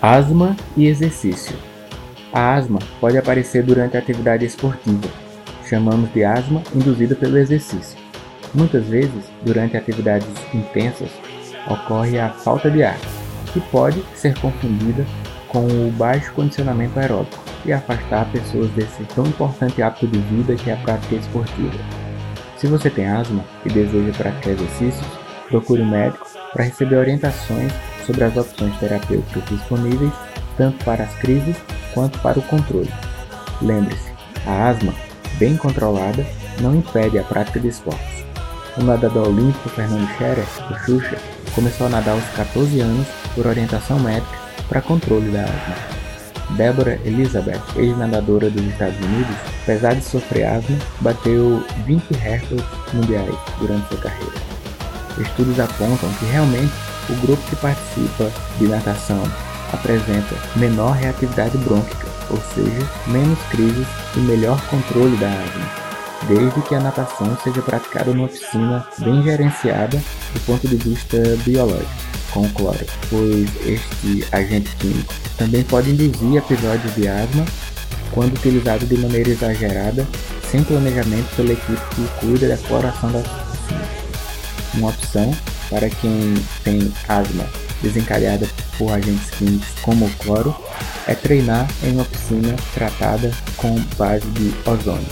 Asma e exercício. A asma pode aparecer durante a atividade esportiva. Chamamos de asma induzida pelo exercício. Muitas vezes, durante atividades intensas, ocorre a falta de ar, que pode ser confundida com o baixo condicionamento aeróbico e afastar pessoas desse tão importante hábito de vida que é a prática esportiva. Se você tem asma e deseja praticar exercícios, procure um médico para receber orientações sobre as opções terapêuticas disponíveis tanto para as crises quanto para o controle. Lembre-se, a asma, bem controlada, não impede a prática de esportes. O nadador olímpico Fernando Scherer, o Xuxa, começou a nadar aos 14 anos por orientação médica para controle da asma. Deborah Elizabeth, ex-nadadora dos Estados Unidos, apesar de sofrer asma, bateu 20 recordes mundiais durante sua carreira. Estudos apontam que realmente o grupo que participa de natação apresenta menor reatividade brônquica, ou seja, menos crises e melhor controle da asma, desde que a natação seja praticada numa piscina bem gerenciada do ponto de vista biológico, com cloro, pois este agente químico também pode induzir episódios de asma quando utilizado de maneira exagerada, sem planejamento pela equipe que cuida da cloração das piscinas. Uma opção para quem tem asma desencadeada por agentes químicos como o cloro é treinar em uma piscina tratada com base de ozônio.